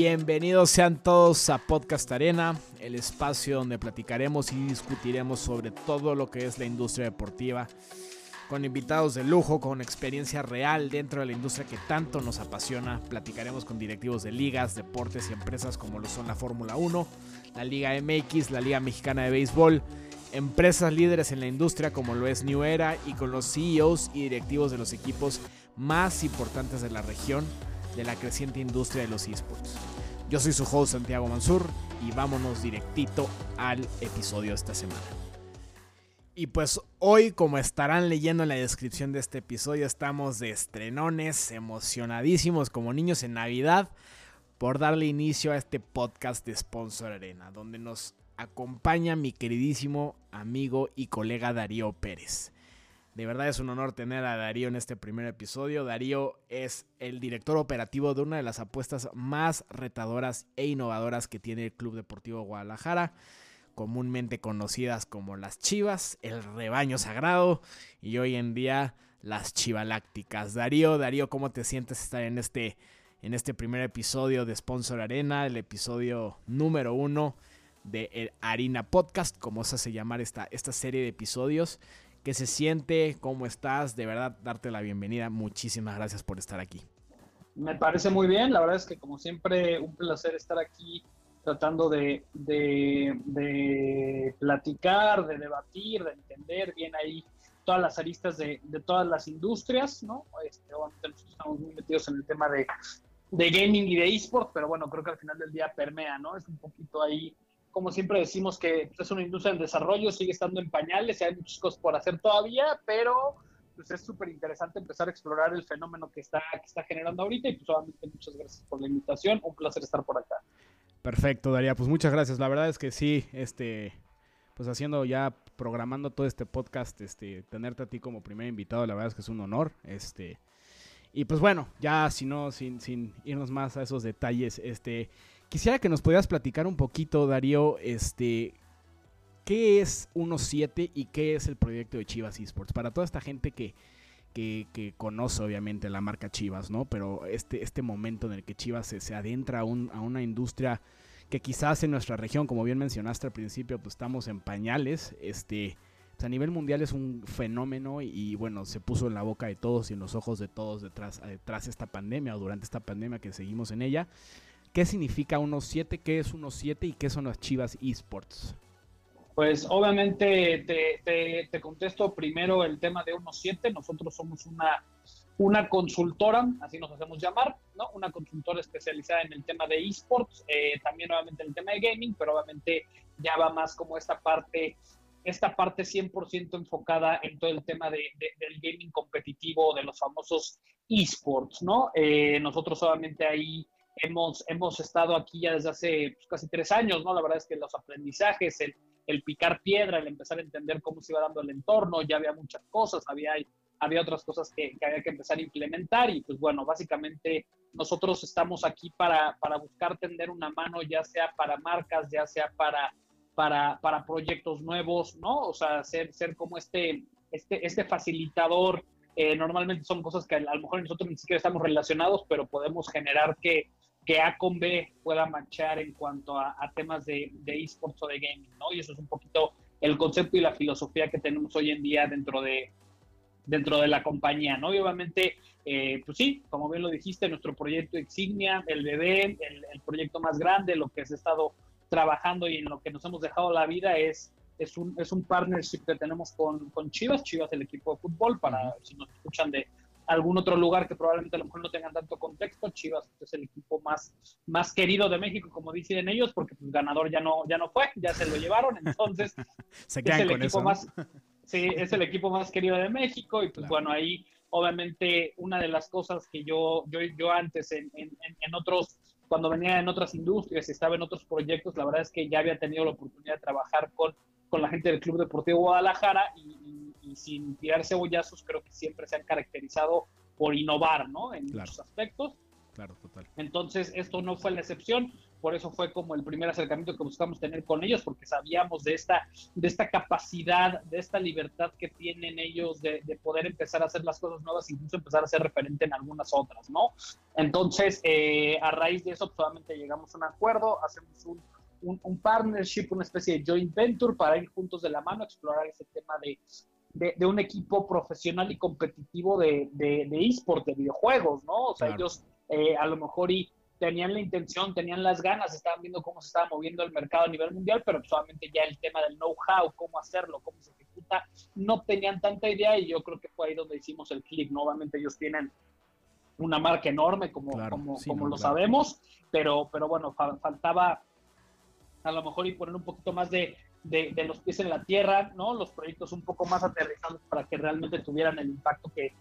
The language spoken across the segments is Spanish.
Bienvenidos sean todos a Podcast Arena, el espacio donde platicaremos y discutiremos sobre todo lo que es la industria deportiva, con invitados de lujo, con experiencia real dentro de la industria que tanto nos apasiona. Platicaremos con directivos de ligas, deportes y empresas como lo son la Fórmula 1, la Liga MX, la Liga Mexicana de Béisbol, empresas líderes en la industria como lo es New Era y con los CEOs y directivos de los equipos más importantes de la región de la creciente industria de los esports. Yo soy su host Santiago Mansur y vámonos directito al episodio de esta semana. Y pues hoy, como estarán leyendo en la descripción de este episodio, estamos de estrenones, emocionadísimos como niños en Navidad, por darle inicio a este podcast de Sponsor Arena, donde nos acompaña mi queridísimo amigo y colega Darío Pérez. De verdad es un honor tener a Darío en este primer episodio. Darío es el director operativo de una de las apuestas más retadoras e innovadoras que tiene el Club Deportivo Guadalajara, comúnmente conocidas como las Chivas, el rebaño sagrado y hoy en día las Chivalácticas. Darío, Darío, ¿cómo te sientes estar en este, en este primer episodio de Sponsor Arena, el episodio número uno de el Harina Podcast, como se hace llamar esta, esta serie de episodios? Qué se siente, cómo estás, de verdad darte la bienvenida. Muchísimas gracias por estar aquí. Me parece muy bien, la verdad es que como siempre un placer estar aquí tratando de, de, platicar, de debatir, de entender bien ahí todas las aristas de, todas las industrias, ¿no? Este, obviamente nosotros estamos muy metidos en el tema de, de gaming y de esports, pero bueno, creo que al final del día permea, ¿no? Es un poquito ahí como siempre decimos que es una industria en desarrollo, sigue estando en pañales, y hay muchas cosas por hacer todavía, pero pues es súper interesante empezar a explorar el fenómeno que está, que está generando ahorita y pues obviamente muchas gracias por la invitación, un placer estar por acá. Perfecto, Daría, pues muchas gracias. La verdad es que sí, este, pues haciendo ya, programando todo este podcast, este, tenerte a ti como primer invitado, la verdad es que es un honor, este, y pues bueno, ya si no, sin, sin irnos más a esos detalles, este, Quisiera que nos pudieras platicar un poquito, Darío, este, ¿qué es 1.7 y qué es el proyecto de Chivas Esports? Para toda esta gente que, que, conoce obviamente la marca Chivas, ¿no? Pero este, este momento en el que Chivas se, adentra a, una industria que quizás en nuestra región, como bien mencionaste al principio, pues estamos en pañales, este... Pues, a nivel mundial es un fenómeno y, bueno, se puso en la boca de todos y en los ojos de todos detrás, detrás de esta pandemia o durante esta pandemia que seguimos en ella. ¿Qué significa 1.7? ¿Qué es 1.7 y qué son las Chivas Esports? Pues obviamente te, contesto primero el tema de 1.7. Nosotros somos una, una consultora, así nos hacemos llamar, ¿no? Una consultora especializada en el tema de esports, eh, también obviamente en el tema de gaming, pero obviamente ya va más como esta parte esta parte 100% enfocada en todo el tema de, del gaming competitivo, de los famosos esports, ¿no? Eh, nosotros obviamente ahí hemos, hemos estado aquí ya desde hace pues, casi tres años, ¿no? La verdad es que los aprendizajes, el, el, picar piedra, el empezar a entender cómo se iba dando el entorno, ya había muchas cosas, había, había otras cosas que, que había que empezar a implementar y pues bueno, básicamente nosotros estamos aquí para, para buscar tender una mano, ya sea para marcas, ya sea para, para, para proyectos nuevos, ¿no? O sea, ser, ser como este, este, este facilitador. Eh, normalmente son cosas que a lo mejor nosotros ni siquiera estamos relacionados, pero podemos generar que, que A con B pueda manchar en cuanto a, temas de, esports o de gaming, ¿no? Y eso es un poquito el concepto y la filosofía que tenemos hoy en día dentro de, dentro de la compañía, ¿no? Y obviamente, eh, pues sí, como bien lo dijiste, nuestro proyecto Exignia, el bebé, el, proyecto más grande, lo que has estado trabajando y en lo que nos hemos dejado la vida es, es, un, es un partnership que tenemos con, con Chivas, Chivas el equipo de fútbol, para si nos escuchan de, algún otro lugar que probablemente a lo mejor no tengan tanto contexto. Chivas es el equipo más, más querido de México, como dicen ellos, porque el pues, ganador ya no, ya no fue, ya se lo llevaron, entonces se es el equipo más, sí, es el equipo más querido de México y pues bueno, ahí obviamente una de las cosas que yo, yo, yo antes en, en, en otros, cuando venía en otras industrias y estaba en otros proyectos, la verdad es que ya había tenido la oportunidad de trabajar con, con la gente del Club Deportivo Guadalajara y y sin tirar cebollazos, creo que siempre se han caracterizado por innovar, ¿no? En muchos aspectos. Claro, total. Entonces, esto no fue la excepción. por eso fue como el primer acercamiento que buscamos tener con ellos, porque sabíamos de esta, de esta capacidad, de esta libertad que tienen ellos de, poder empezar a hacer las cosas nuevas, incluso empezar a ser referente en algunas otras, ¿no? Entonces, eh, a raíz de eso, solamente pues, llegamos a un acuerdo, hacemos un, un, partnership, una especie de joint venture para ir juntos de la mano, explorar ese tema de, de, un equipo profesional y competitivo de, de, de eSport, de videojuegos, ¿no? O sea, ellos eh, a lo mejor y tenían la intención, tenían las ganas, estaban viendo cómo se estaba moviendo el mercado a nivel mundial, pero solamente ya el tema del know-how, cómo hacerlo, cómo se ejecuta, no tenían tanta idea y yo creo que fue ahí donde hicimos el clic. Nuevamente ellos tienen una marca enorme, como, como, como lo sabemos, pero, pero bueno, faltaba a lo mejor y poner un poquito más de, de, los pies en la tierra, ¿no? Los proyectos un poco más aterrizados para que realmente tuvieran el impacto que,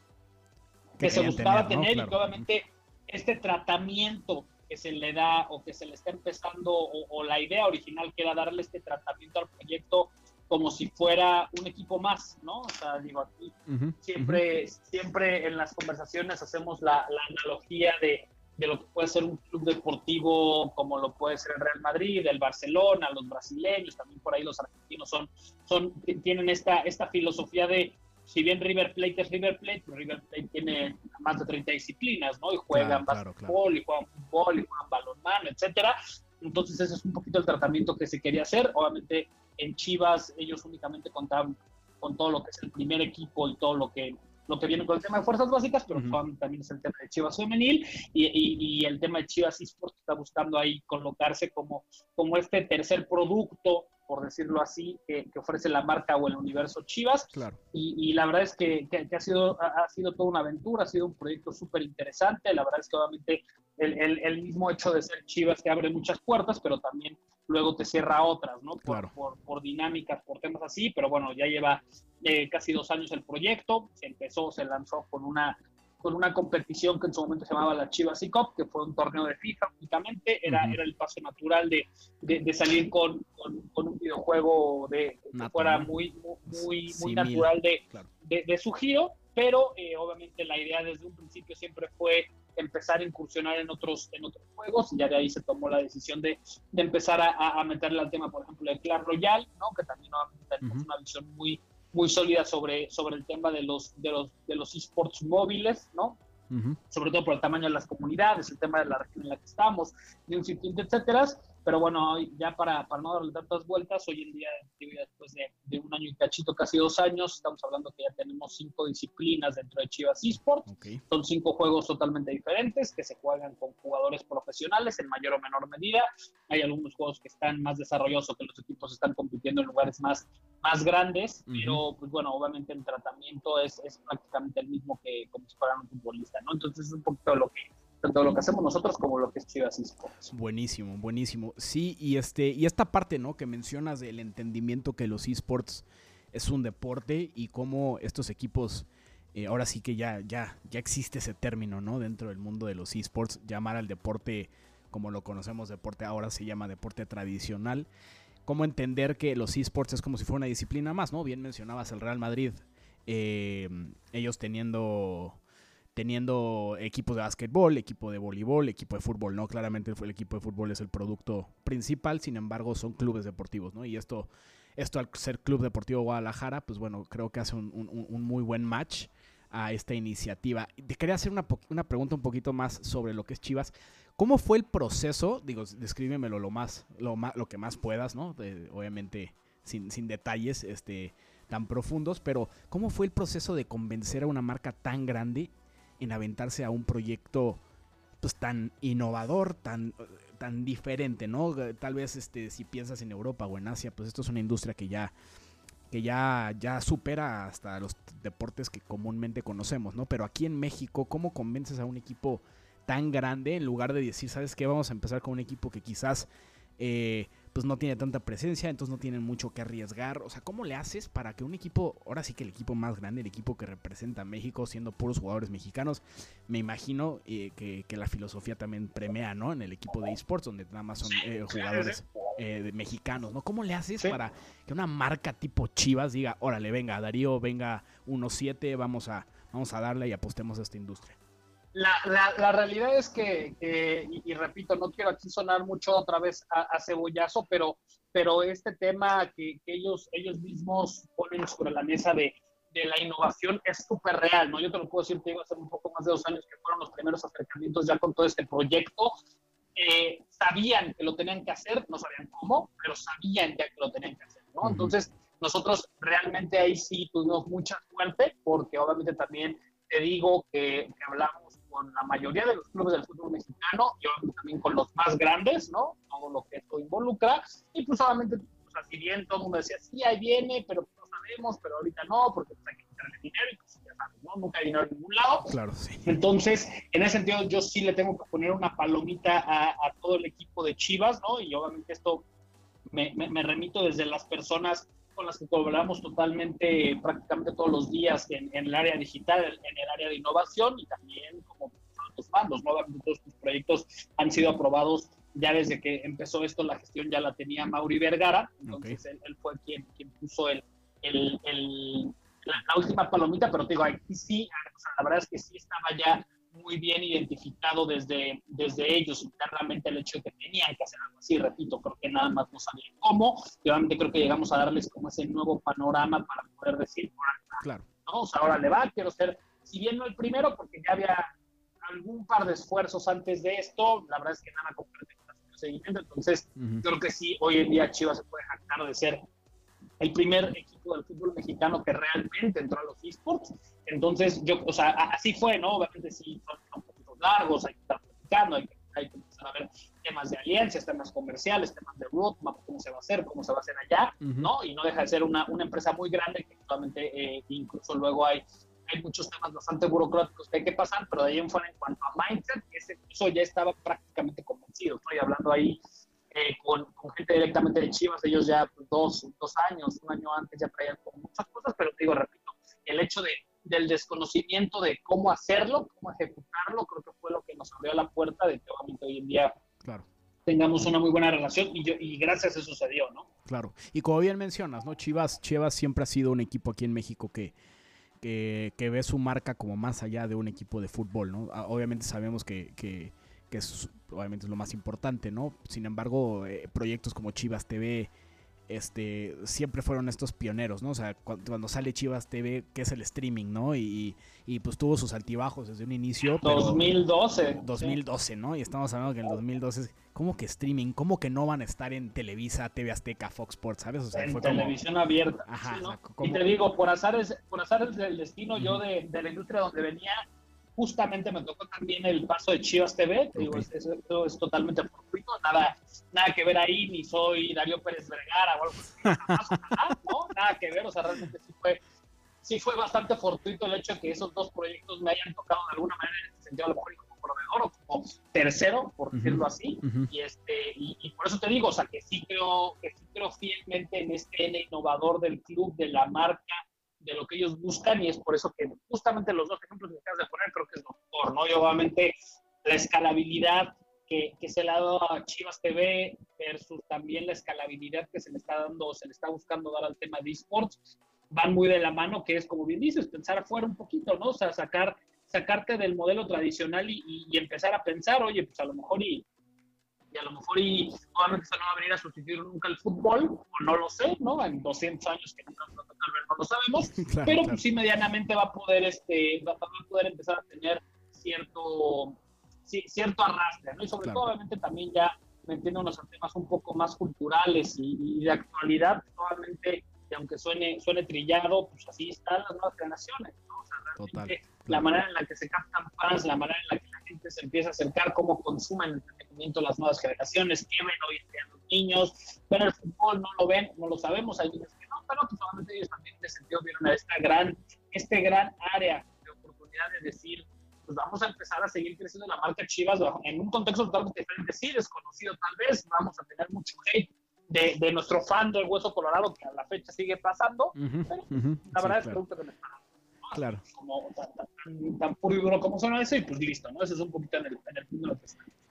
que, se buscaba tener, y obviamente este tratamiento que se le da o que se le está empezando o, la idea original que era darle este tratamiento al proyecto como si fuera un equipo más, ¿no? O sea, digo, aquí siempre, siempre en las conversaciones hacemos la, analogía de, de, lo que puede ser un club deportivo como lo puede ser el Real Madrid, el Barcelona, los brasileños, también por ahí los argentinos son, son tienen esta, esta filosofía de si bien River Plate es River Plate, pues River Plate tiene más de 30 disciplinas, ¿no? Y juegan claro, y juegan fútbol, y juegan balonmano, etcétera. Entonces ese es un poquito el tratamiento que se quería hacer. Obviamente en Chivas ellos únicamente contaban con todo lo que es el primer equipo y todo lo que lo que viene con el tema de fuerzas básicas, pero también es el tema de Chivas femenil y, y, el tema de Chivas eSports está buscando ahí colocarse como, como este tercer producto por decirlo así, que, ofrece la marca o el universo Chivas. Claro. Y, la verdad es que, ha, sido, ha, sido toda una aventura, ha sido un proyecto súper interesante. La verdad es que obviamente el, el, mismo hecho de ser Chivas te abre muchas puertas, pero también luego te cierra otras, ¿no? Por, por, por dinámicas, por temas así, pero bueno, ya lleva eh, casi dos años el proyecto, se empezó, se lanzó con una con una competición que en su momento se llamaba la Chivas y Cup, que fue un torneo de FIFA únicamente, era, era el paso natural de, de, salir con, con, un videojuego de, que fuera muy, muy, muy, natural de, de, su giro, pero eh, obviamente la idea desde un principio siempre fue empezar a incursionar en otros, en otros juegos, y ya de ahí se tomó la decisión de, de empezar a, a, meterle al tema, por ejemplo, de Clash Royale, ¿no? que también tenemos una visión muy, muy sólida sobre, sobre el tema de los, de los, de los esports móviles, ¿no? Sobre todo por el tamaño de las comunidades, el tema de la región en la que estamos, de un sitio, etcétera. Pero bueno, ya para, para no darle tantas vueltas, hoy en día, después de, de, un año y cachito, casi dos años, estamos hablando que ya tenemos cinco disciplinas dentro de Chivas Esports. Son cinco juegos totalmente diferentes que se juegan con jugadores profesionales en mayor o menor medida. Hay algunos juegos que están más desarrollados o que los equipos están compitiendo en lugares más, más grandes, pero pues bueno, obviamente el tratamiento es, es prácticamente el mismo que como si fueran un futbolista, ¿no? Entonces es un poquito lo que tanto lo que hacemos nosotros como lo que es Chivas Esports. Buenísimo, buenísimo. Sí, y este y esta parte, ¿no? Que mencionas del entendimiento que los esports es un deporte y cómo estos equipos eh, ahora sí que ya ya ya existe ese término, ¿no? Dentro del mundo de los esports llamar al deporte como lo conocemos deporte ahora se llama deporte tradicional. Cómo entender que los esports es como si fuera una disciplina más, ¿no? Bien mencionabas el Real Madrid, eh, ellos teniendo teniendo equipos de básquetbol, equipo de voleibol, equipo de fútbol, ¿no? Claramente el equipo de fútbol es el producto principal, sin embargo son clubes deportivos, ¿no? Y esto, esto al ser Club Deportivo Guadalajara, pues bueno, creo que hace un, muy buen match a esta iniciativa. Te quería hacer una, pregunta un poquito más sobre lo que es Chivas. ¿Cómo fue el proceso? Digo, descríbemelo lo más, lo más, lo que más puedas, ¿no? obviamente sin, sin detalles este, tan profundos, pero ¿cómo fue el proceso de convencer a una marca tan grande en aventarse a un proyecto pues tan innovador, tan, tan diferente, ¿no? Tal vez este, si piensas en Europa o en Asia, pues esto es una industria que ya, que ya, ya supera hasta los deportes que comúnmente conocemos, ¿no? Pero aquí en México, ¿cómo convences a un equipo tan grande en lugar de decir, ¿sabes qué? Vamos a empezar con un equipo que quizás eh, pues no tiene tanta presencia, entonces no tienen mucho que arriesgar. O sea, ¿cómo le haces para que un equipo, ahora sí que el equipo más grande, el equipo que representa a México, siendo puros jugadores mexicanos, me imagino eh, que, la filosofía también premia, ¿no? En el equipo de esports, donde nada más son eh, jugadores eh, mexicanos, ¿no? ¿Cómo le haces para que una marca tipo Chivas diga, órale, venga, Darío, venga 1-7, vamos a, vamos a darle y apostemos a esta industria? La, la, la, realidad es que, y, repito, no quiero aquí sonar mucho otra vez a, cebollazo, pero, pero este tema que, que, ellos, ellos mismos ponen sobre la mesa de, de la innovación es súper real, ¿no? Yo te lo puedo decir, te digo, hace un poco más de dos años que fueron los primeros acercamientos ya con todo este proyecto. Eh, sabían que lo tenían que hacer, no sabían cómo, pero sabían ya que lo tenían que hacer, ¿no? Entonces, nosotros realmente ahí sí tuvimos mucha suerte, porque obviamente también te digo que, hablamos con la mayoría de los clubes del fútbol mexicano y también con los más grandes, ¿no? Todo lo que esto involucra. Y pues obviamente, pues así bien, todo el mundo decía, sí, ahí viene, pero no sabemos, pero ahorita no, porque pues, hay que quitarle dinero y pues ya sabes, ¿no? Nunca hay dinero en ningún lado. Claro, sí. Entonces, en ese sentido, yo sí le tengo que poner una palomita a, a todo el equipo de Chivas, ¿no? Y obviamente esto me, me, me remito desde las personas con las que colaboramos totalmente, prácticamente todos los días en, el área digital, en el área de innovación y también como los mandos, ¿no? Todos tus proyectos han sido aprobados ya desde que empezó esto, la gestión ya la tenía Mauri Vergara, entonces él, fue quien, quien puso el, el, el la, última palomita, pero te digo, aquí sí, la verdad es que sí estaba ya muy bien identificado desde, desde ellos internamente el hecho de que tenían que hacer algo así, repito, creo que nada más no sabían cómo, y obviamente creo que llegamos a darles como ese nuevo panorama para poder decir, claro. ¿no? o sea, ahora le va, quiero ser, si bien no el primero, porque ya había algún par de esfuerzos antes de esto, la verdad es que nada concreto seguimiento, entonces creo que sí, hoy en día Chivas se puede jactar de ser el primer equipo del fútbol mexicano que realmente entró a los esports. Entonces, yo, o sea, así fue, ¿no? Obviamente sí, son, un poquito largos, hay que estar platicando, hay que, hay que empezar a ver temas de alianzas, temas comerciales, temas de roadmap, cómo se va a hacer, cómo se va a hacer allá, ¿no? Y no deja de ser una, una empresa muy grande que actualmente eh, incluso luego hay, hay muchos temas bastante burocráticos que hay que pasar, pero de ahí en fuera, en cuanto a mindset, ese, eso ya estaba prácticamente convencido. Estoy hablando ahí eh, con, gente directamente de Chivas, ellos ya dos, dos años, un año antes ya traían muchas cosas, pero digo, repito, el hecho de, del desconocimiento de cómo hacerlo, cómo ejecutarlo, creo que fue lo que nos abrió la puerta de que obviamente hoy en día claro. tengamos una muy buena relación y, yo, y gracias a eso sucedió, ¿no? Claro, y como bien mencionas, ¿no? Chivas, Chivas siempre ha sido un equipo aquí en México que, que, que ve su marca como más allá de un equipo de fútbol, ¿no? Ah, obviamente sabemos que, que que es obviamente es lo más importante, ¿no? Sin embargo, eh, proyectos como Chivas TV este, siempre fueron estos pioneros, ¿no? O sea, cuando, sale Chivas TV, que es el streaming, ¿no? Y, y, pues tuvo sus altibajos desde un inicio. 2012. 2012, ¿no? Y estamos hablando que en el 2012 ¿cómo que streaming? ¿Cómo que no van a estar en Televisa, TV Azteca, Fox Sports, ¿sabes? O sea, en televisión abierta. Ajá, Y te digo, por azar es, por azar del destino, yo de, de la industria donde venía, justamente me tocó también el paso de Chivas TV, digo, esto es, totalmente fortuito, nada, nada que ver ahí, ni soy Darío Pérez Vergara o algo así, nada, ¿no? nada que ver, o sea, realmente sí fue, sí fue bastante fortuito el hecho de que esos dos proyectos me hayan tocado de alguna manera en este sentido, a lo mejor como proveedor o como tercero, por decirlo así, y, este, y, por eso te digo, o sea, que sí creo, que sí creo fielmente en este innovador del club, de la marca, de lo que ellos buscan y es por eso que justamente los dos ejemplos que acabas de poner creo que es lo mejor, ¿no? Y obviamente la escalabilidad que, que, se le ha dado a Chivas TV versus también la escalabilidad que se le está dando, se le está buscando dar al tema de esports, van muy de la mano, que es como bien dices, pensar afuera un poquito, ¿no? O sea, sacar, sacarte del modelo tradicional y, y empezar a pensar, oye, pues a lo mejor y y a lo mejor y obviamente eso no va a venir a sustituir nunca el fútbol, o no lo sé, ¿no? En 200 años que nunca tal vez no lo sabemos, pero pues sí medianamente va a poder, este, va, a poder empezar a tener cierto, sí, cierto arrastre, ¿no? Y sobre todo obviamente también ya metiéndonos en temas un poco más culturales y, de actualidad, probablemente, y aunque suene, suene trillado, pues así están las nuevas generaciones, ¿no? O sea, realmente la manera en la que se captan fans, la manera en la que gente se empieza a acercar, cómo consumen entretenimiento las nuevas generaciones, qué ven hoy en día los niños, ven el fútbol, no lo ven, no lo sabemos, hay niños que no, pero pues ellos también en ese sentido vieron a esta gran, este gran área de oportunidad de decir, pues vamos a empezar a seguir creciendo la marca Chivas en un contexto totalmente diferente, sí, desconocido tal vez, vamos a tener mucho hate, de, de, nuestro fan del Hueso Colorado, que a la fecha sigue pasando, pero la verdad es que claro. que Claro. Como, tan, puro y duro como suena eso, y pues listo, ¿no? Ese es un poquito en el, en el punto de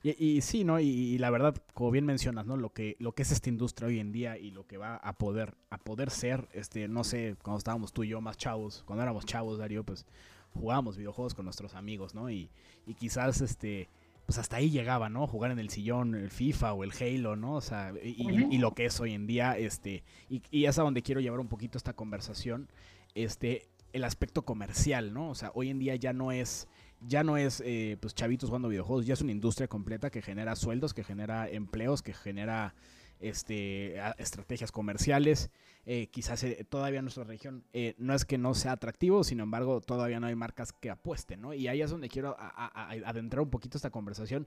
y, y, sí, ¿no? Y, la verdad, como bien mencionas, ¿no? Lo que, lo que es esta industria hoy en día y lo que va a poder, a poder ser, este, no sé, cuando estábamos tú y yo más chavos, cuando éramos chavos, Darío, pues jugábamos videojuegos con nuestros amigos, ¿no? Y, y quizás este pues hasta ahí llegaba, ¿no? Jugar en el sillón, el FIFA o el Halo, ¿no? O sea, y, lo que es hoy en día, este, y, y, es a donde quiero llevar un poquito esta conversación, este, el aspecto comercial, ¿no? O sea, hoy en día ya no es, ya no es, eh, pues, chavitos jugando videojuegos, ya es una industria completa que genera sueldos, que genera empleos, que genera este, estrategias comerciales. Eh, quizás eh, todavía nuestra región no es que no sea atractivo, sin embargo, todavía no hay marcas que apuesten, ¿no? Y ahí es donde quiero adentrar un poquito esta conversación.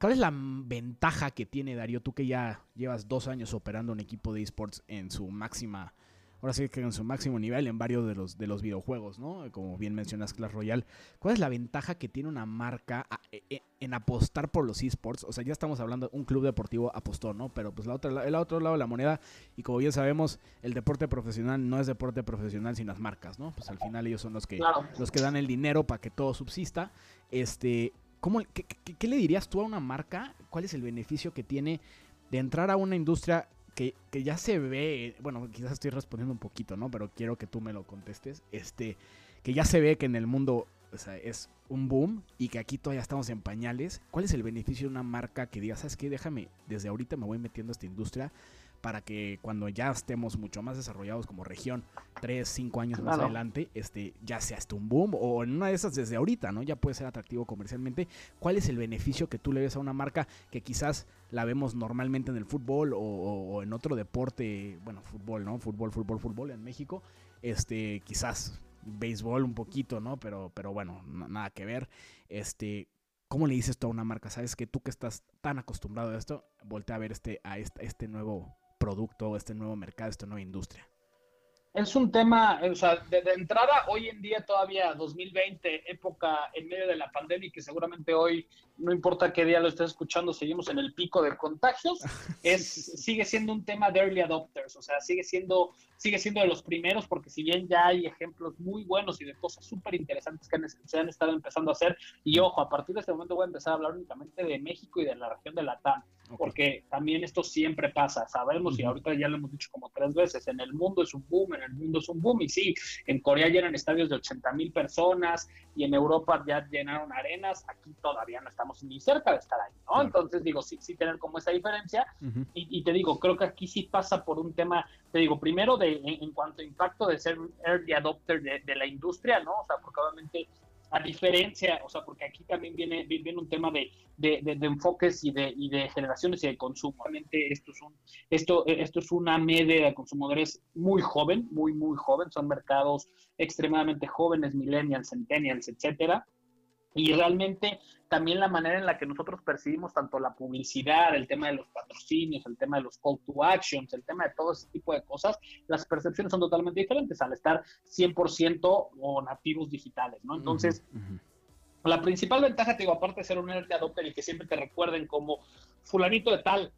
¿Cuál es la ventaja que tiene Darío, tú que ya llevas dos años operando un equipo de esports en su máxima ahora sí que en su máximo nivel en varios de los, de los videojuegos, ¿no? Como bien mencionas Clash Royale. ¿Cuál es la ventaja que tiene una marca e, e, en apostar por los esports? O sea, ya estamos hablando, un club deportivo apostó, ¿no? Pero pues la otra, el otro lado de la moneda, y como bien sabemos, el deporte profesional no es deporte profesional sin las marcas, ¿no? Pues al final ellos son los que, los que dan el dinero para que todo subsista. Este, ¿cómo, qué, qué le dirías tú a una marca? ¿Cuál es el beneficio que tiene de entrar a una industria que, ya se ve, bueno, quizás estoy respondiendo un poquito, ¿no? Pero quiero que tú me lo contestes. Este, que ya se ve que en el mundo es un boom y que aquí todavía estamos en pañales. ¿Cuál es el beneficio de una marca que diga, sabes qué, déjame, desde ahorita me voy metiendo a esta industria para que cuando ya estemos mucho más desarrollados como región, 3, 5 años más adelante, este, ya sea hasta un boom o en una de esas desde ahorita, ¿no? Ya puede ser atractivo comercialmente. ¿Cuál es el beneficio que tú le ves a una marca que quizás la vemos normalmente en el fútbol o, en otro deporte, bueno, fútbol, ¿no? Fútbol, fútbol, fútbol en México, este, quizás béisbol un poquito, ¿no? Pero, pero bueno, nada que ver. Este, ¿Cómo le dices tú a una marca? Sabes que tú que estás tan acostumbrado a esto, voltea a ver este, a este, este nuevo producto, este nuevo mercado, esta nueva industria? Es un tema, o sea, de, entrada, hoy en día todavía 2020, época en medio de la pandemia, que seguramente hoy, no importa qué día lo estés escuchando, seguimos en el pico de contagios, es, sigue siendo un tema de early adopters, o sea, sigue siendo, sigue siendo de los primeros, porque si bien ya hay ejemplos muy buenos y de cosas súper interesantes que se han estado empezando a hacer, y ojo, a partir de este momento voy a empezar a hablar únicamente de México y de la región de Latam porque también esto siempre pasa, sabemos, y ahorita ya lo hemos dicho como tres veces, en el mundo es un boom, en el mundo es un boom, y sí, en Corea llenan estadios de 80 mil personas, y en Europa ya llenaron arenas, aquí todavía no estamos ni cerca de estar ahí, ¿no? Entonces, digo, sí, sí tener como esa diferencia, y, te digo, creo que aquí sí pasa por un tema, te digo, primero de en, cuanto a impacto de ser early adopter de, de la industria, ¿no? O sea, porque obviamente a diferencia, o sea, porque aquí también viene, viene un tema de, enfoques y de, y de generaciones y de consumo. Realmente esto es, un, esto, esto es una media de consumidores muy joven, muy, muy joven, son mercados extremadamente jóvenes, millennials, centennials, etcétera, y realmente también la manera en la que nosotros percibimos tanto la publicidad, el tema de los patrocinios, el tema de los call to actions, el tema de todo ese tipo de cosas, las percepciones son totalmente diferentes al estar 100% o nativos digitales, ¿no? Entonces, la principal ventaja, te digo, aparte de ser un early adopter y que siempre te recuerden como fulanito de tal,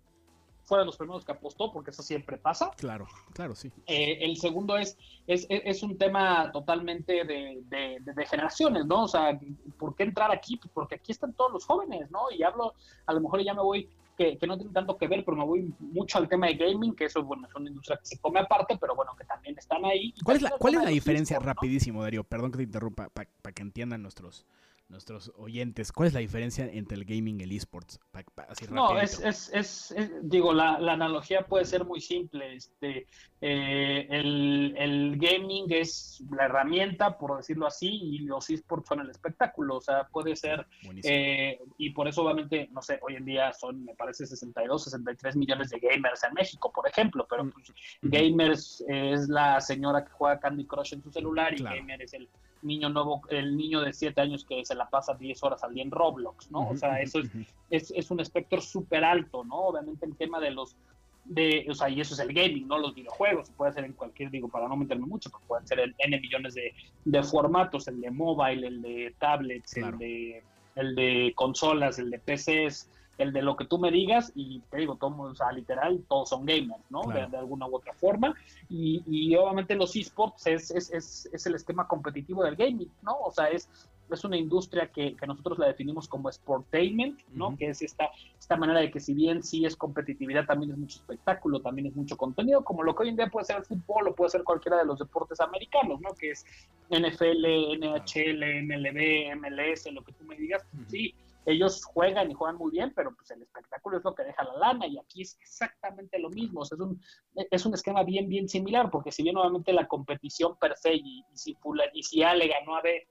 fue de los primeros que apostó, porque eso siempre pasa. Claro, claro, sí. Eh, el segundo es, es, es, un tema totalmente de, de, generaciones, ¿no? O sea, ¿por qué entrar aquí? Porque aquí están todos los jóvenes, ¿no? Y hablo, a lo mejor ya me voy, que, que no tiene tanto que ver, pero me voy mucho al tema de gaming, que eso, bueno, es una industria que se come aparte, pero bueno, que también están ahí. ¿Cuál es la, cuál es la diferencia, rapidísimo, Darío? Perdón que te interrumpa, para que entiendan nuestros nuestros oyentes, ¿cuál es la diferencia entre el gaming y el esports? no, es, es, es, digo, la, la, analogía puede ser muy simple. Este, eh, el, el, gaming es la herramienta, por decirlo así, y los esports son el espectáculo. O sea, puede ser, eh, y por eso obviamente, no sé, hoy en día son, me parece, 62, 63 millones de gamers en México, por ejemplo, pero mm, pues, gamers es la señora que juega Candy Crush en su celular y gamer es el niño nuevo, el niño de 7 años que se la pasa 10 horas al día en Roblox, ¿no? o sea, eso es, es, un espectro súper alto, ¿no? Obviamente el tema de los, de, o sea, y eso es el gaming, ¿no? Los videojuegos, puede ser en cualquier, digo, para no meterme mucho, pero pueden ser en N millones de, de formatos, el de mobile, el de tablets, el, de, el de consolas, el de PCs, el de lo que tú me digas y te digo, todos, o sea, literal, todos son gamers, ¿no? De, alguna u otra forma. Y, y obviamente los esports es, es, es, es, el esquema competitivo del gaming, ¿no? O sea, es es una industria que, nosotros la definimos como sportainment, ¿no? Que es esta, esta manera de que si bien sí es competitividad, también es mucho espectáculo, también es mucho contenido, como lo que hoy en día puede ser el fútbol o puede ser cualquiera de los deportes americanos, ¿no? Que es NFL, NHL, MLB, MLS, lo que tú me digas, sí, ellos juegan y juegan muy bien, pero pues el espectáculo es lo que deja la lana y aquí es exactamente lo mismo. es, un, es un esquema bien, bien similar, porque si bien nuevamente la competición per se y, si, y si A le ganó a B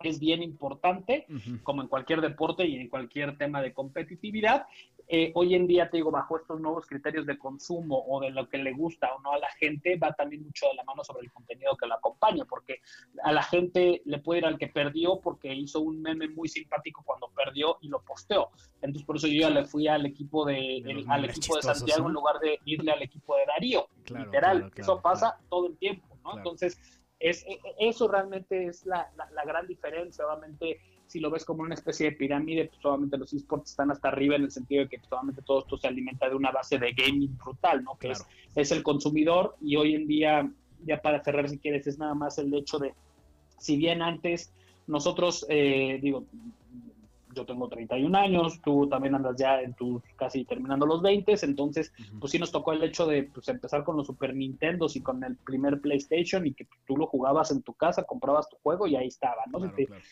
es bien importante, como en cualquier deporte y en cualquier tema de competitividad. Eh, hoy en día, te digo, bajo estos nuevos criterios de consumo o de lo que le gusta o no a la gente, va también mucho de la mano sobre el contenido que lo acompaña, porque a la gente le puede ir al que perdió porque hizo un meme muy simpático cuando perdió y lo posteó. Entonces, por eso yo ya le fui al equipo de, al equipo de Santiago en lugar de irle al equipo de Darío. Literal, eso pasa todo el tiempo, ¿no? Entonces, es, e, e, eso realmente es la, la, gran diferencia. Obviamente, si lo ves como una especie de pirámide, pues obviamente los esports están hasta arriba en el sentido de que pues, obviamente todo esto se alimenta de una base de gaming brutal, ¿no? Que es, es el consumidor y hoy en día, ya para cerrar si quieres, es nada más el hecho de, si bien antes nosotros, eh, digo, yo tengo 31 años, tú también andas ya en tus casi terminando los 20, entonces pues sí nos tocó el hecho de pues, empezar con los Super Nintendo y con el primer PlayStation y que tú lo jugabas en tu casa, comprabas tu juego y ahí estaba, ¿no?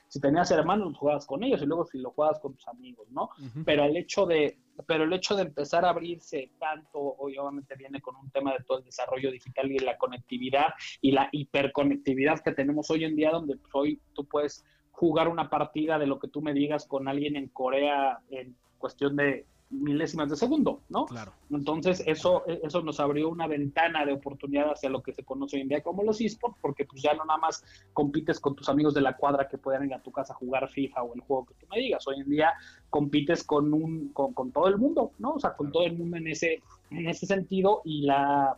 si, tenías hermanos, jugabas con ellos y luego si lo jugabas con tus amigos, ¿no? Pero el hecho de pero el hecho de empezar a abrirse tanto, hoy obviamente viene con un tema de todo el desarrollo digital y la conectividad y la hiperconectividad que tenemos hoy en día, donde pues, hoy tú puedes jugar una partida de lo que tú me digas con alguien en Corea en cuestión de milésimas de segundo, ¿no? Claro. Entonces, eso, eso nos abrió una ventana de oportunidad hacia lo que se conoce hoy en día como los esports, porque pues ya no nada más compites con tus amigos de la cuadra que puedan ir a tu casa a jugar FIFA o el juego que tú me digas. Hoy en día compites con un, con, con todo el mundo, ¿no? O sea, con todo el mundo en ese, en ese sentido, y la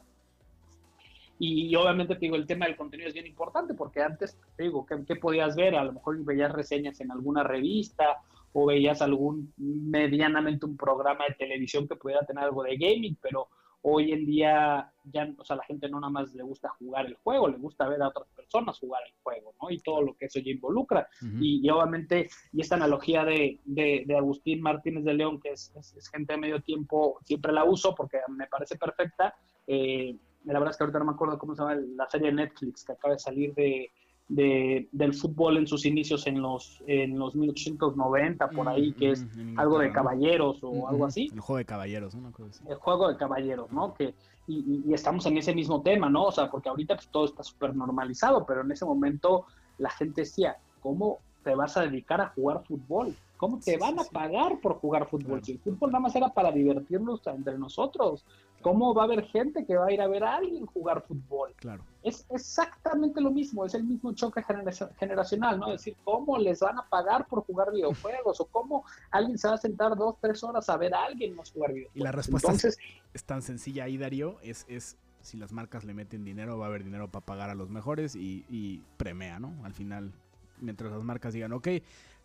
y, obviamente te digo, el tema del contenido es bien importante porque antes, te digo, ¿qué, podías ver? A lo mejor veías reseñas en alguna revista o veías algún medianamente un programa de televisión que pudiera tener algo de gaming, pero hoy en día ya, o sea, la gente no nada más le gusta jugar el juego, le gusta ver a otras personas jugar el juego, ¿no? Y todo lo que eso ya involucra. y, obviamente, y esta analogía de, de, Agustín Martínez de León, que es, es, gente de medio tiempo, siempre la uso porque me parece perfecta. Eh, la verdad es que ahorita no me acuerdo cómo se llama la serie de Netflix que acaba de salir de, del fútbol en sus inicios en los en los 1890 por ahí que es algo de caballeros o algo así. El juego de caballeros ¿no? el juego de caballeros no que y, y, estamos en ese mismo tema no o sea porque ahorita pues, todo está súper normalizado pero en ese momento la gente decía cómo te vas a dedicar a jugar fútbol cómo te van a pagar por jugar fútbol si el fútbol nada más era para divertirnos entre nosotros ¿Cómo va a haber gente que va a ir a ver a alguien jugar fútbol? Claro. Es exactamente lo mismo, es el mismo choque generacional, ¿no? Es decir, ¿cómo les van a pagar por jugar videojuegos? ¿O cómo alguien se va a sentar dos, tres horas a ver a alguien más jugar videojuegos? Y la respuesta es, tan sencilla ahí, Darío, es, es si las marcas le meten dinero, va a haber dinero para pagar a los mejores y, y premia, ¿no? Al final, mientras las marcas digan, ok,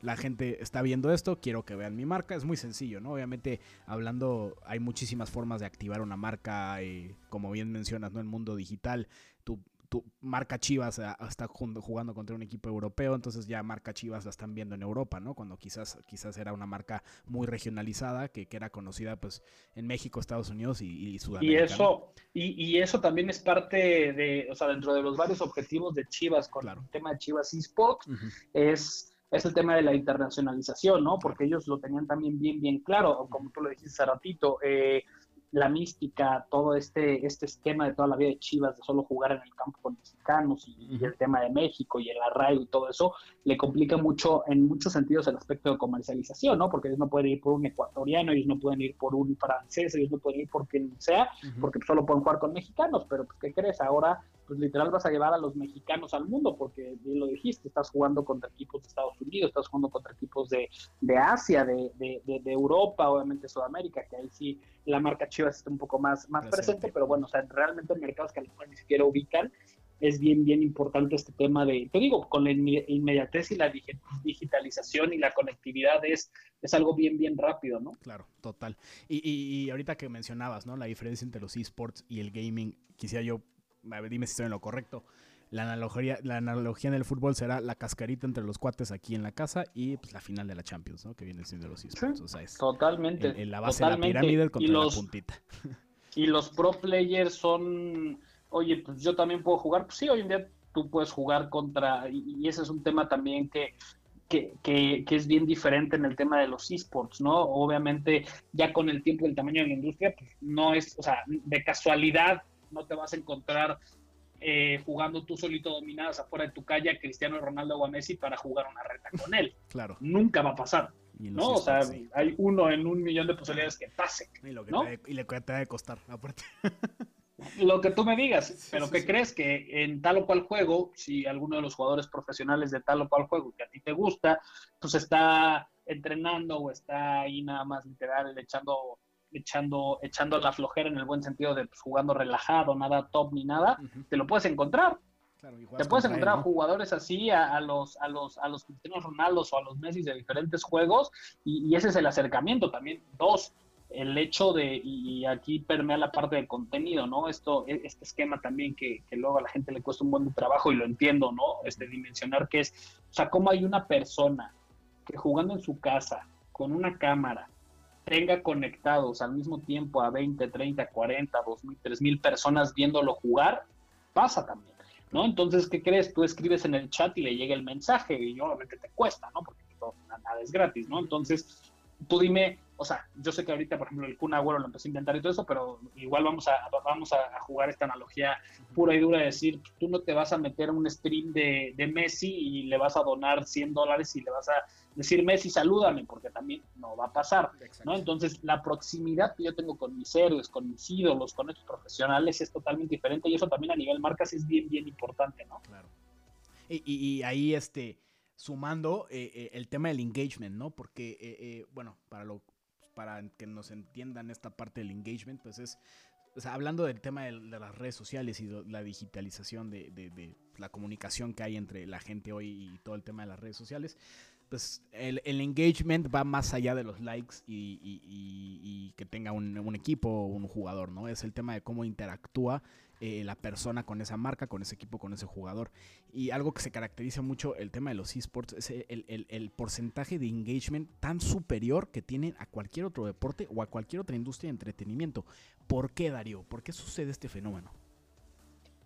la gente está viendo esto, quiero que vean mi marca. Es muy sencillo, ¿no? Obviamente, hablando, hay muchísimas formas de activar una marca, eh, como bien mencionas, ¿no? El mundo digital, tu, tu marca Chivas eh, está jugando contra un equipo europeo, entonces ya marca Chivas la están viendo en Europa, ¿no? Cuando quizás, quizás era una marca muy regionalizada, que, que era conocida pues en México, Estados Unidos y, Sudamérica. Y eso, y, y, eso también es parte de, o sea, dentro de los varios objetivos de Chivas con el tema de Chivas Esports, es es el tema de la internacionalización, ¿no? Porque ellos lo tenían también bien, bien claro, como tú lo dijiste hace ratito, eh, la mística, todo este, este esquema de toda la vida de Chivas, de solo jugar en el campo con mexicanos y, el tema de México y el arraigo y todo eso, le complica mucho, en muchos sentidos, el aspecto de comercialización, ¿no? Porque ellos no pueden ir por un ecuatoriano, ellos no pueden ir por un francés, ellos no pueden ir por quien sea, porque solo pueden jugar con mexicanos, pero pues, ¿qué crees? Ahora pues literal vas a llevar a los mexicanos al mundo, porque bien lo dijiste, estás jugando contra equipos de Estados Unidos, estás jugando contra equipos de, de Asia, de, de, de, Europa, obviamente Sudamérica, que ahí sí la marca Chivas está un poco más, más presente, pero bueno, o sea, realmente en mercados que a lo mejor ni siquiera ubican, es bien, bien importante este tema de, te digo, con la inmediatez y la digitalización y la conectividad es, es algo bien, bien rápido, ¿no? Claro, total. Y, y, y ahorita que mencionabas, ¿no? La diferencia entre los esports y el gaming, quisiera yo dime si estoy en lo correcto. La analogía, la analogía en el fútbol será la cascarita entre los cuates aquí en la casa y pues, la final de la Champions, ¿no? Que viene siendo los esports. totalmente. En, la base de la pirámide contra la puntita. Y los pro players son, oye, pues yo también puedo jugar. Pues sí, hoy en día tú puedes jugar contra, y, ese es un tema también que, que, que, es bien diferente en el tema de los esports, ¿no? Obviamente, ya con el tiempo y el tamaño de la industria, pues no es, o sea, de casualidad no te vas a encontrar eh, jugando tú solito dominadas afuera de tu calle a Cristiano Ronaldo o a Messi para jugar una reta con él. Claro. Nunca va a pasar. ¿no? O sea, hay uno en un millón de posibilidades que pase. Y lo que, ¿no? te, y le te a costar, aparte. Lo que tú me digas, pero ¿qué crees? Que en tal o cual juego, si alguno de los jugadores profesionales de tal o cual juego que a ti te gusta, pues está entrenando o está ahí nada más literal echando echando, echando la flojera en el buen sentido de pues, jugando relajado, nada top ni nada, te lo puedes encontrar. te puedes encontrar a jugadores así, a, los, a los, a los Cristianos Ronaldo o a los Messi de diferentes juegos, y, ese es el acercamiento también. Dos, el hecho de, y aquí permea la parte del contenido, ¿no? Esto, e, este esquema también que, que, luego a la gente le cuesta un buen trabajo y lo entiendo, ¿no? Este dimensionar que es, o sea, cómo hay una persona que jugando en su casa, con una cámara, tenga conectados al mismo tiempo a 20, 30, 40, 2.000, 3.000 personas viéndolo jugar, pasa también, ¿no? Entonces, ¿qué crees? Tú escribes en el chat y le llega el mensaje y obviamente te cuesta, ¿no? Porque nada es gratis, ¿no? Entonces, tú dime, o sea, yo sé que ahorita, por ejemplo, el Kun Agüero lo empezó a inventar y todo eso, pero igual vamos a, vamos a, jugar esta analogía pura y dura de decir, tú no te vas a meter a un stream de, de Messi y le vas a donar 100 dólares y le vas a decir Messi, salúdame, porque también no va a pasar, ¿no? Entonces, la proximidad que yo tengo con mis héroes, con mis ídolos, con estos profesionales es totalmente diferente y eso también a nivel marcas es bien, bien importante, ¿no? Claro. Y, y, ahí, este, sumando eh, eh, el tema del engagement, ¿no? Porque, eh, bueno, para, lo, para que nos entiendan esta parte del engagement, pues es o sea, hablando del tema de, las redes sociales y la digitalización de, de, la comunicación que hay entre la gente hoy y todo el tema de las redes sociales, pues el, engagement va más allá de los likes y, que tenga un, equipo o un jugador, ¿no? Es el tema de cómo interactúa eh, la persona con esa marca, con ese equipo, con ese jugador. Y algo que se caracteriza mucho el tema de los esports es el, el porcentaje de engagement tan superior que tienen a cualquier otro deporte o a cualquier otra industria de entretenimiento. ¿Por qué, Darío? ¿Por qué sucede este fenómeno?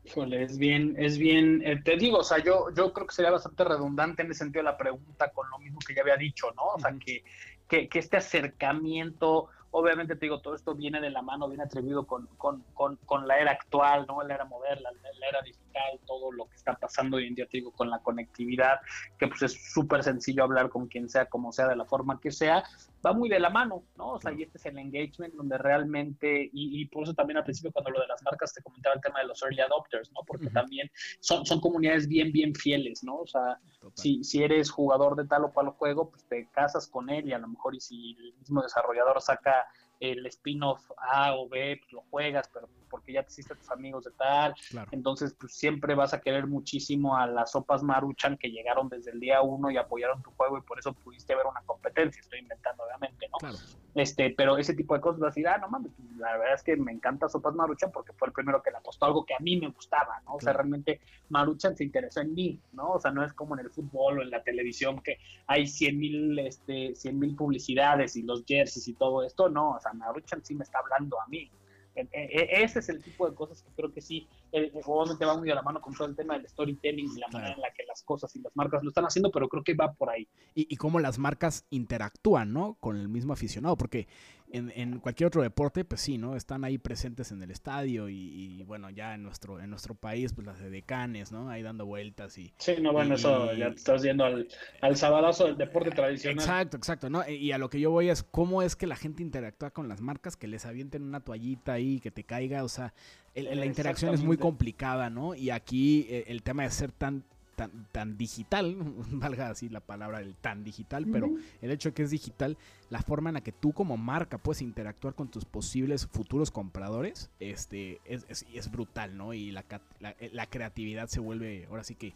Híjole, es bien, es bien, eh, te digo, o sea, yo, yo creo que sería bastante redundante en ese sentido la pregunta con lo mismo que ya había dicho, ¿no? O sea, que, que, que, este acercamiento, obviamente te digo, todo esto viene de la mano, viene atribuido con, con, con, con la era actual, ¿no? La era moderna, la, era digital, todo lo que está pasando hoy en día, te digo, con la conectividad, que pues es súper sencillo hablar con quien sea, como sea, de la forma que sea, va muy de la mano, ¿no? O sea, y este es el engagement donde realmente, y, por eso también al principio cuando lo de las marcas te comentaba el tema de los early adopters, ¿no? Porque también son, son comunidades bien, bien fieles, ¿no? O sea, si, si eres jugador de tal o cual juego, pues te casas con él y a lo mejor y si el mismo desarrollador saca el spin-off A o B, pues lo juegas, pero porque ya te hiciste tus amigos de tal. Entonces, pues siempre vas a querer muchísimo a las sopas Maruchan que llegaron desde el día uno y apoyaron tu juego y por eso pudiste ver una competencia. Estoy inventando, obviamente, ¿no? Este, pero ese tipo de cosas vas a decir, ah, no mames, pues, la verdad es que me encanta sopas Maruchan porque fue el primero que le apostó algo que a mí me gustaba, ¿no? O sea, realmente Maruchan se interesó en mí, ¿no? O sea, no es como en el fútbol o en la televisión que hay 100 mil este, publicidades y los jerseys y todo esto, no, o sea, Maruchan sí me está hablando a mí. E, e, ese es el tipo de cosas que creo que sí, eh, obviamente va muy a la mano con todo el tema del storytelling y la manera en la que las cosas y las marcas lo están haciendo, pero creo que va por ahí. Y, y cómo las marcas interactúan, ¿no? Con el mismo aficionado, porque en, cualquier otro deporte, pues sí, ¿no? Están ahí presentes en el estadio y, bueno, ya en nuestro, en nuestro país, pues las decanes, ¿no? Ahí dando vueltas y... Sí, no, bueno, eso ya te estás yendo al, al sabadazo del deporte tradicional. Exacto, exacto, ¿no? Y a lo que yo voy es cómo es que la gente interactúa con las marcas, que les avienten una toallita ahí, que te caiga, o sea, la interacción es muy complicada, ¿no? Y aquí eh, el tema de ser tan tan, tan digital, valga así la palabra del tan digital, pero el hecho de que es digital, la forma en la que tú como marca puedes interactuar con tus posibles futuros compradores, este, es, es, brutal, ¿no? Y la, la, creatividad se vuelve, ahora sí que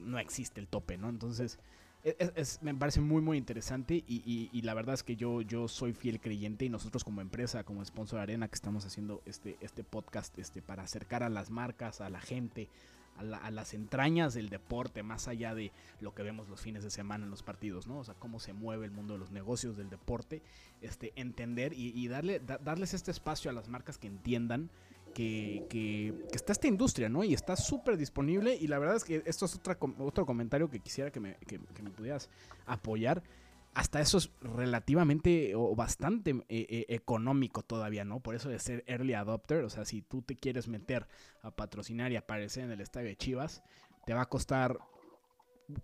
no existe el tope, ¿no? Entonces, es, me parece muy muy interesante y, y, la verdad es que yo, yo soy fiel creyente y nosotros como empresa, como sponsor Arena que estamos haciendo este, este podcast este, para acercar a las marcas, a la gente, a, las entrañas del deporte, más allá de lo que vemos los fines de semana en los partidos, ¿no? O sea, cómo se mueve el mundo de los negocios, del deporte, este, entender y, darle, darles este espacio a las marcas que entiendan que, que, está esta industria, ¿no? Y está súper disponible. Y la verdad es que esto es otra, otro comentario que quisiera que me, que, me pudieras apoyar. Hasta eso es relativamente o bastante eh, eh, económico todavía, ¿no? Por eso de ser early adopter, o sea, si tú te quieres meter a patrocinar y aparecer en el estadio de Chivas, te va a costar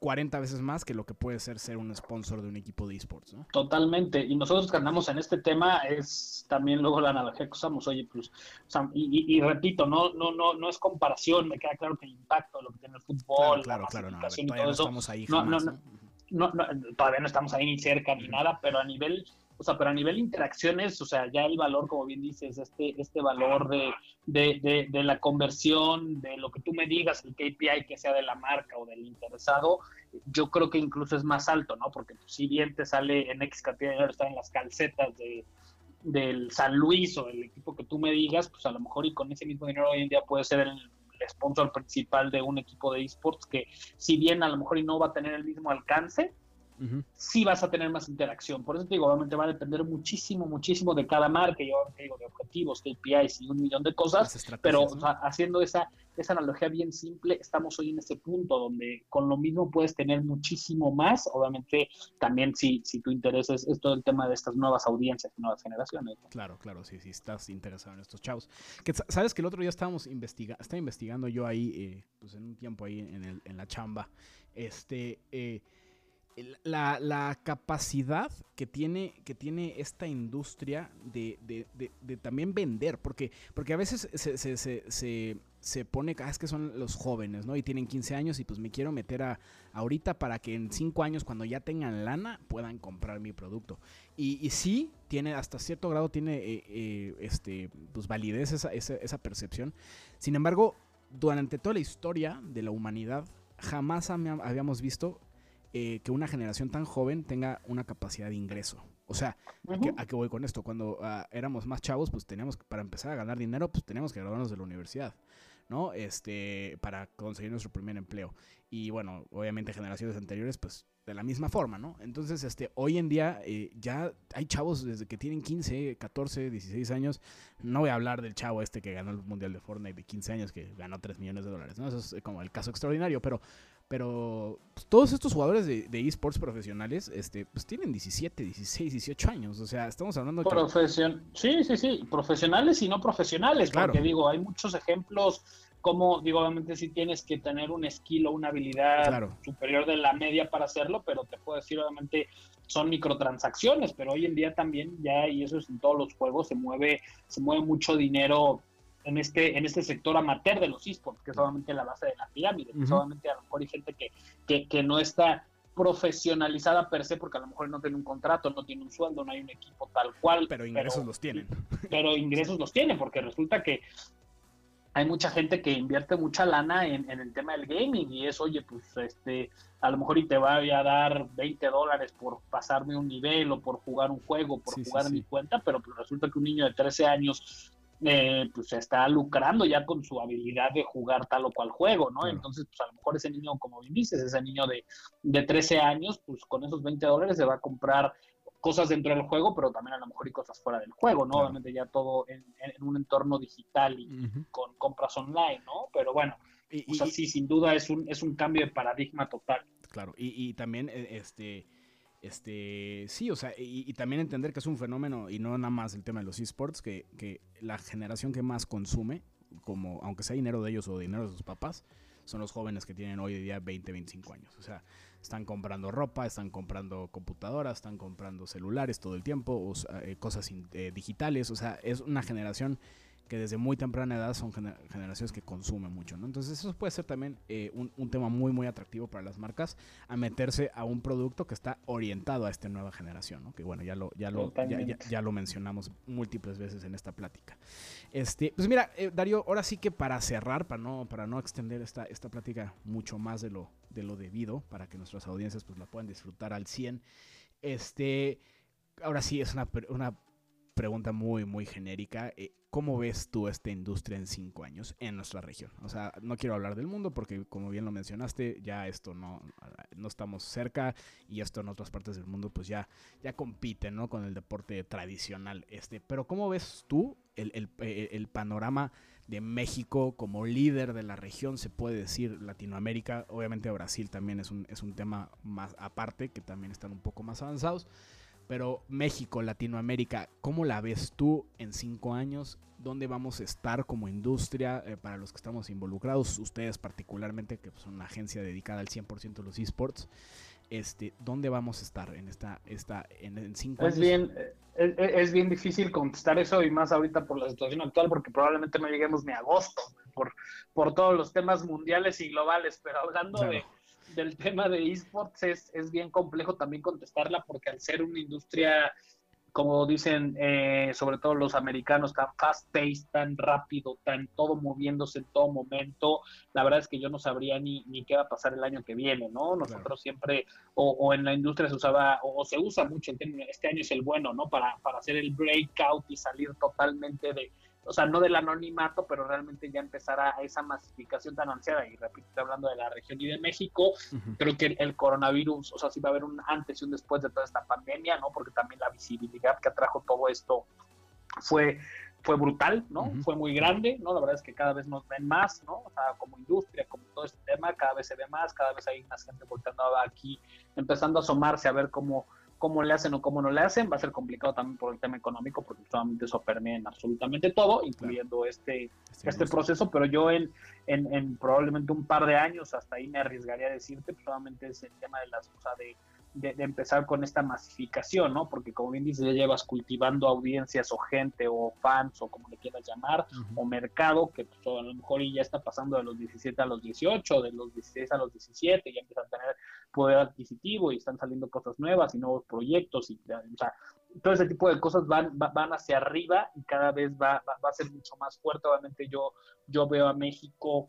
40 veces más que lo que puede ser ser un sponsor de un equipo de esports, ¿no? Totalmente. Y nosotros que andamos en este tema es también luego la analogía que usamos, oye, pues, y, repito, no, no, no, no es comparación, me queda claro que el impacto lo que tiene el fútbol, claro, claro, no, y todo eso, estamos ahí no, todavía no estamos ahí ni cerca ni nada, pero a nivel o sea, pero a nivel interacciones, o sea, ya el valor, como bien dices, este, este valor de, de, de, la conversión, de lo que tú me digas, el KPI que sea de la marca o del interesado, yo creo que incluso es más alto, ¿no? Porque si bien te sale en X cantidad de dinero, está en las calcetas de, del San Luis o el equipo que tú me digas, pues a lo mejor y con ese mismo dinero hoy en día puede ser el sponsor principal de un equipo de esports que si bien a lo mejor y no va a tener el mismo alcance, sí vas a tener más interacción. Por eso te digo, obviamente va a depender muchísimo, muchísimo de cada marca, yo digo, de objetivos, KPIs y un millón de cosas, pero haciendo esa, esa analogía bien simple, estamos hoy en ese punto donde con lo mismo puedes tener muchísimo más, obviamente también si, si tu interés es, todo el tema de estas nuevas audiencias nuevas generaciones. Claro, claro, sí, sí, estás interesado en estos chavos. Que, Sabes que el otro día estábamos investigando, estaba investigando yo ahí, eh, pues en un tiempo ahí en, el, en la chamba, este... Eh, la, capacidad que tiene, que tiene esta industria de, también vender, porque, porque a veces se, se, se, se pone, ah, es que son los jóvenes, ¿no? Y tienen 15 años y pues me quiero meter a ahorita para que en 5 años cuando ya tengan lana puedan comprar mi producto. Y, y sí, tiene hasta cierto grado tiene eh, eh, este, pues validez esa, esa, esa percepción. Sin embargo, durante toda la historia de la humanidad, jamás habíamos visto eh, que una generación tan joven tenga una capacidad de ingreso. O sea, ¿a, qué, voy con esto? Cuando ah, éramos más chavos, pues teníamos, para empezar a ganar dinero, pues teníamos que graduarnos de la universidad, ¿no? Este, para conseguir nuestro primer empleo. Y bueno, obviamente generaciones anteriores, pues de la misma forma, ¿no? Entonces, este, hoy en día eh, ya hay chavos desde que tienen 15, 14, 16 años. No voy a hablar del chavo este que ganó el Mundial de Fortnite de 15 años, que ganó 3 millones de dólares, ¿no? Eso es como el caso extraordinario, pero pero pues, todos estos jugadores de, esports profesionales este, pues tienen 17, 16, 18 años. O sea, estamos hablando de... Profesion... Sí, sí, sí. Profesionales y no profesionales. Claro. Porque digo, hay muchos ejemplos como, digo, obviamente sí tienes que tener un skill o una habilidad superior de la media para hacerlo, pero te puedo decir, obviamente, son microtransacciones, pero hoy en día también ya, y eso es en todos los juegos, se mueve, se mueve mucho dinero en este, en este sector amateur de los esports, que es solamente la base de la pirámide. Solamente a lo mejor hay gente que, que, no está profesionalizada per se porque a lo mejor no tiene un contrato, no tiene un sueldo, no hay un equipo tal cual. Pero ingresos los tienen. Pero ingresos los tienen porque resulta que hay mucha gente que invierte mucha lana en, el tema del gaming y es, oye, pues este, a lo mejor y te voy a dar 20 dólares por pasarme un nivel o por jugar un juego, por jugar mi cuenta, pero pues resulta que un niño de 13 años eh, pues está lucrando ya con su habilidad de jugar tal o cual juego, ¿no? Entonces, pues a lo mejor ese niño, como bien dices, ese niño de, de 13 años, pues con esos 20 dólares se va a comprar cosas dentro del juego, pero también a lo mejor y cosas fuera del juego, ¿no? Obviamente ya todo en, un entorno digital y con compras online, ¿no? Pero bueno, y, o sea, sí, sin duda es un, es un cambio de paradigma total. Claro, y, y también, eh, este este, sí, o sea, y, también entender que es un fenómeno y no nada más el tema de los esports, que, que la generación que más consume, como aunque sea dinero de ellos o dinero de sus papás, son los jóvenes que tienen hoy día 20, 25 años. O sea, están comprando ropa, están comprando computadoras, están comprando celulares todo el tiempo, eh, cosas eh, digitales. O sea, es una generación que desde muy temprana edad son generaciones que consumen mucho, ¿no? Entonces eso puede ser también eh, un, tema muy, muy atractivo para las marcas a meterse a un producto que está orientado a esta nueva generación, ¿no? Que bueno, ya lo, ya lo, ya, lo mencionamos múltiples veces en esta plática. Este, pues mira, eh, Darío, ahora sí que para cerrar, para no, para no extender esta, esta plática mucho más de lo, de lo debido, para que nuestras audiencias pues la puedan disfrutar al 100, este, ahora sí es una, una pregunta muy, muy genérica. Eh, ¿Cómo ves tú esta industria en cinco años en nuestra región? O sea, no quiero hablar del mundo porque, como bien lo mencionaste, ya esto no, no estamos cerca y esto en otras partes del mundo pues ya, ya compite, ¿no? Con el deporte tradicional. Este. Pero ¿cómo ves tú el, el, eh, el panorama de México como líder de la región, se puede decir Latinoamérica? Obviamente Brasil también es un, es un tema más aparte, que también están un poco más avanzados. Pero México, Latinoamérica, ¿cómo la ves tú en cinco años? ¿Dónde vamos a estar como industria eh, para los que estamos involucrados? Ustedes particularmente, que son una agencia dedicada al 100% de los esports. Este, ¿Dónde vamos a estar en esta, esta en, cinco es años? Bien, es, es, bien difícil contestar eso y más ahorita por la situación actual porque probablemente no lleguemos ni a agosto por, por todos los temas mundiales y globales. Pero hablando de del tema de esports es, es bien complejo también contestarla porque al ser una industria, como dicen eh, sobre todo los americanos, tan fast-paced, tan rápido, tan todo moviéndose en todo momento, la verdad es que yo no sabría ni, ni qué va a pasar el año que viene, ¿no? Nosotros siempre, o, o, en la industria se usaba, o, se usa mucho, este año es el bueno, ¿no? Para, para hacer el breakout y salir totalmente de o sea, no del anonimato, pero realmente ya empezar a, esa masificación tan ansiada. Y repito, hablando de la región y de México, creo que el, coronavirus, o sea, sí va a haber un antes y un después de toda esta pandemia, ¿no? Porque también la visibilidad que atrajo todo esto fue fue brutal, ¿no? Fue muy grande, ¿no? La verdad es que cada vez nos ven más, ¿no? O sea, como industria, como todo este tema, cada vez se ve más, cada vez hay más gente volteando aquí, empezando a asomarse a ver cómo cómo le hacen o cómo no le hacen, va a ser complicado también por el tema económico, porque solamente eso permea en absolutamente todo, incluyendo este, este proceso, pero yo en, en, probablemente un par de años, hasta ahí me arriesgaría a decirte, pues solamente es el tema de las, cosas de de, empezar con esta masificación, ¿no? Porque como bien dices, ya llevas cultivando audiencias o gente o fans o como le quieras llamar, o mercado, que pues, a lo mejor ya está pasando de los 17 a los 18, de los 16 a los 17, ya empiezan a tener poder adquisitivo y están saliendo cosas nuevas y nuevos proyectos y, o sea, todo ese tipo de cosas van, van hacia arriba y cada vez va, va, a ser mucho más fuerte. Obviamente yo, yo veo a México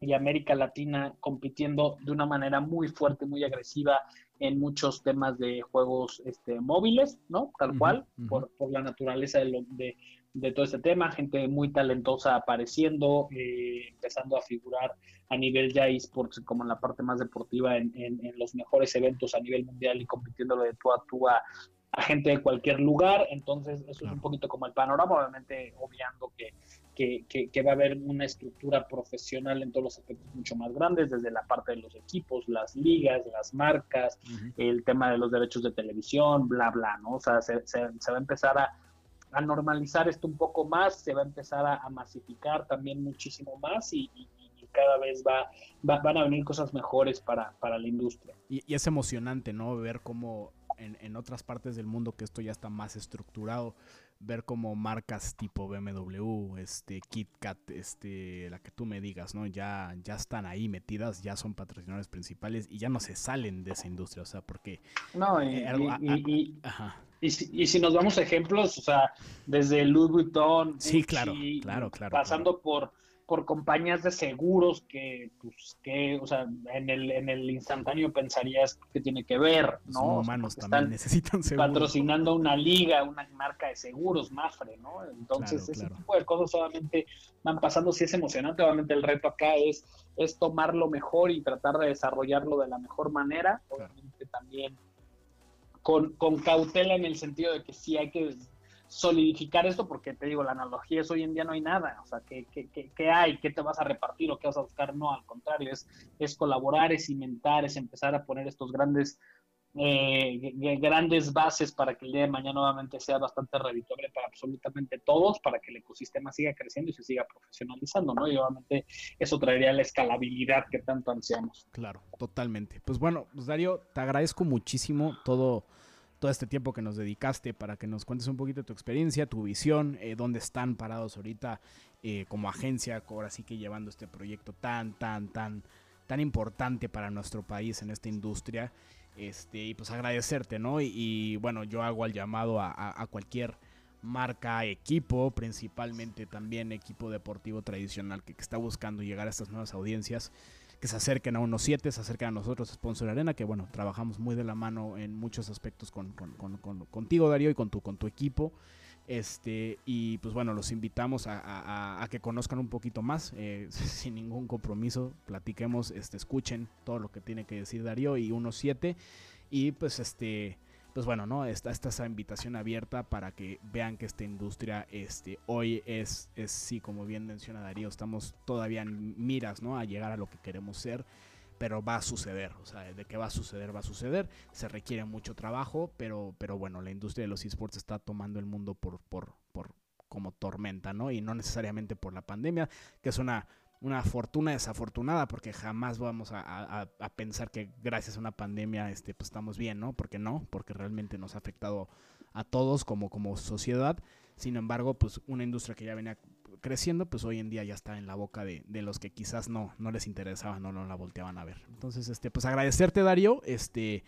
y América Latina compitiendo de una manera muy fuerte, muy agresiva en muchos temas de juegos este, móviles, ¿no? Tal cual, por, por, la naturaleza de, lo, de, de, todo este tema, gente muy talentosa apareciendo, eh, empezando a figurar a nivel ya esports como en la parte más deportiva en, en, en, los mejores eventos a nivel mundial y compitiéndolo de tú a tú a, a gente de cualquier lugar, entonces eso es un poquito como el panorama, obviamente obviando que, que, que, va a haber una estructura profesional en todos los aspectos mucho más grandes, desde la parte de los equipos, las ligas, las marcas, el tema de los derechos de televisión, bla, bla, ¿no? O sea, se, se, va a empezar a, a, normalizar esto un poco más, se va a empezar a, masificar también muchísimo más y, cada vez va, van a venir cosas mejores para, para la industria. Y, y, es emocionante, ¿no? Ver cómo en, en, otras partes del mundo que esto ya está más estructurado, ver como marcas tipo BMW, este KitKat, este la que tú me digas, ¿no? Ya ya están ahí metidas, ya son patrocinadores principales y ya no se salen de esa industria, o sea, porque No, y, y, y, si, y si nos vamos a ejemplos, o sea, desde Louis Vuitton, sí, claro, claro, claro, pasando por por compañías de seguros que, pues, que, o sea, en el, en el instantáneo pensarías que tiene que ver, ¿no? Son humanos también necesitan seguros. Patrocinando una liga, una marca de seguros, Mafre, ¿no? Entonces, ese tipo de cosas solamente van pasando, sí es emocionante, obviamente el reto acá es, es tomarlo mejor y tratar de desarrollarlo de la mejor manera, obviamente también con, con cautela en el sentido de que sí hay que solidificar esto, porque te digo, la analogía es hoy en día no hay nada, o sea, ¿qué, qué, qué, hay? ¿Qué te vas a repartir o qué vas a buscar? No, al contrario, es, es colaborar, es inventar, es empezar a poner estos grandes, eh, grandes bases para que el día de mañana nuevamente sea bastante redituable para absolutamente todos, para que el ecosistema siga creciendo y se siga profesionalizando, ¿no? Y obviamente eso traería la escalabilidad que tanto ansiamos. Claro, totalmente. Pues bueno, pues Darío, te agradezco muchísimo todo todo este tiempo que nos dedicaste para que nos cuentes un poquito tu experiencia, tu visión, eh, dónde están parados ahorita eh, como agencia, ahora sí que llevando este proyecto tan, tan, tan, tan importante para nuestro país en esta industria. Este, y pues agradecerte, ¿no? Y, bueno, yo hago el llamado a, cualquier marca, equipo, principalmente también equipo deportivo tradicional que está buscando llegar a estas nuevas audiencias se acerquen a unos 7, se acerquen a nosotros, Sponsor Arena, que bueno, trabajamos muy de la mano en muchos aspectos con, con, con, contigo, Darío, y con tu, con tu equipo. Este, y pues bueno, los invitamos a, que conozcan un poquito más, eh, sin ningún compromiso, platiquemos, este, escuchen todo lo que tiene que decir Darío y 1.7. Y pues este, pues bueno, ¿no? Está, está, esa invitación abierta para que vean que esta industria este, hoy es, es, sí, como bien menciona Darío, estamos todavía en miras, ¿no? A llegar a lo que queremos ser pero va a suceder, o sea, de que va a suceder, va a suceder, se requiere mucho trabajo, pero, pero bueno, la industria de los esports está tomando el mundo por, por, por como tormenta, ¿no? Y no necesariamente por la pandemia, que es una, una fortuna desafortunada, porque jamás vamos a, pensar que gracias a una pandemia este, pues estamos bien, ¿no? Porque no, porque realmente nos ha afectado a todos como, como sociedad. Sin embargo, pues una industria que ya venía creciendo, pues hoy en día ya está en la boca de, los que quizás no, no les interesaba, no, no la volteaban a ver. Entonces, este, pues agradecerte, Darío. Este,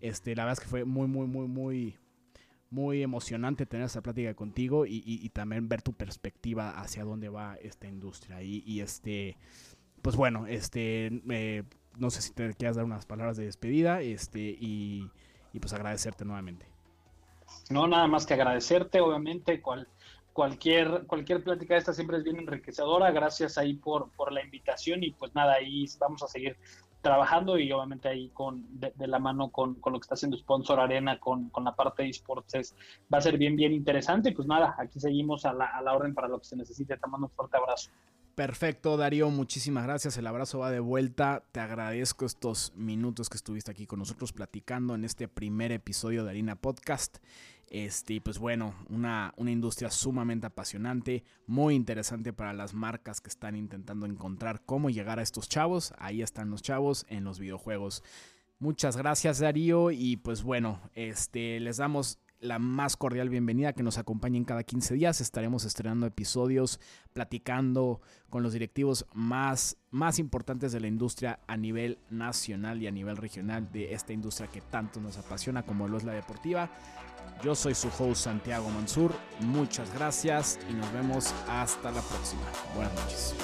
este, la verdad es que fue muy, muy, muy, muy, muy emocionante tener esta plática contigo y, también ver tu perspectiva hacia dónde va esta industria. Y, este, pues bueno, este, eh, no sé si te quieras dar unas palabras de despedida, este, y, y pues agradecerte nuevamente. No, nada más que agradecerte, obviamente, cual, cualquier, cualquier plática de esta siempre es bien enriquecedora. Gracias ahí por, por la invitación y pues nada, ahí vamos a seguir trabajando y obviamente ahí con de, la mano con, con, lo que está haciendo Sponsor Arena, con, con la parte de esports, va a ser bien, bien interesante. Pues nada, aquí seguimos a la, a la orden para lo que se necesite. Te mando un fuerte abrazo. Perfecto, Darío, muchísimas gracias. El abrazo va de vuelta. Te agradezco estos minutos que estuviste aquí con nosotros platicando en este primer episodio de Harina Podcast. Este, pues bueno, una, una industria sumamente apasionante, muy interesante para las marcas que están intentando encontrar cómo llegar a estos chavos. Ahí están los chavos en los videojuegos. Muchas gracias Darío y pues bueno, este, les damos la más cordial bienvenida que nos acompañen cada 15 días. Estaremos estrenando episodios, platicando con los directivos más, más importantes de la industria a nivel nacional y a nivel regional de esta industria que tanto nos apasiona como lo es la deportiva. Yo soy su host Santiago Mansur. Muchas gracias y nos vemos hasta la próxima. Buenas noches.